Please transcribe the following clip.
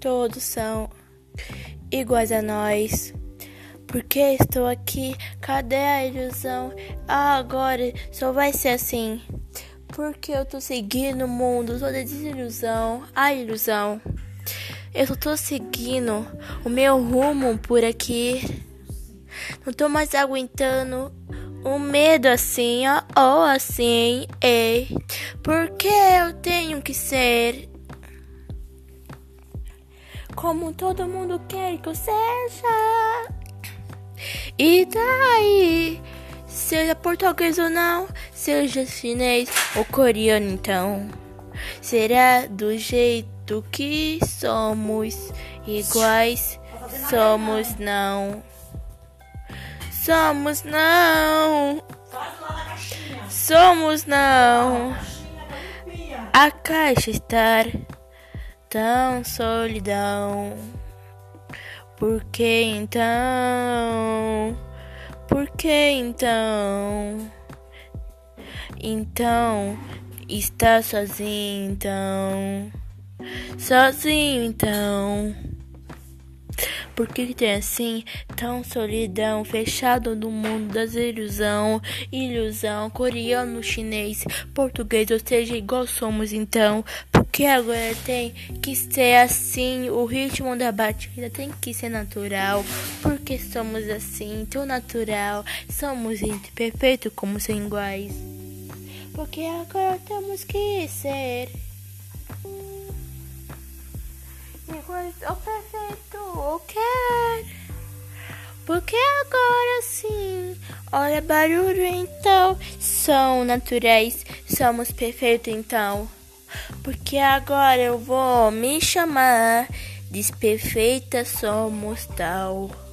todos são iguais a nós. Porque estou aqui? Cadê a ilusão? Ah, agora só vai ser assim. Porque eu tô seguindo o mundo toda desilusão, a ilusão. Eu só tô seguindo o meu rumo por aqui. Não tô mais aguentando o medo assim, ó, ou assim, ei. Porque eu tenho que ser como todo mundo quer que eu seja. E daí? Seja português ou não, seja chinês ou coreano, então. Será do jeito que somos iguais? Somos não. Somos não. Somos não. A caixa estar tão solidão. Por que então? Por que então? Então está sozinho então. Sozinho então. Por que tem assim tão solidão, fechado no mundo das ilusão, ilusão, coreano, chinês, português, ou seja, igual somos então. Porque agora tem que ser assim, o ritmo da batida tem que ser natural. Porque somos assim, tão natural, somos perfeitos como sem iguais. Porque agora temos que ser iguais ao perfeito, o quer. Porque agora sim, olha barulho então, são naturais, somos perfeitos então. Porque agora eu vou me chamar, desperfeita somos tal.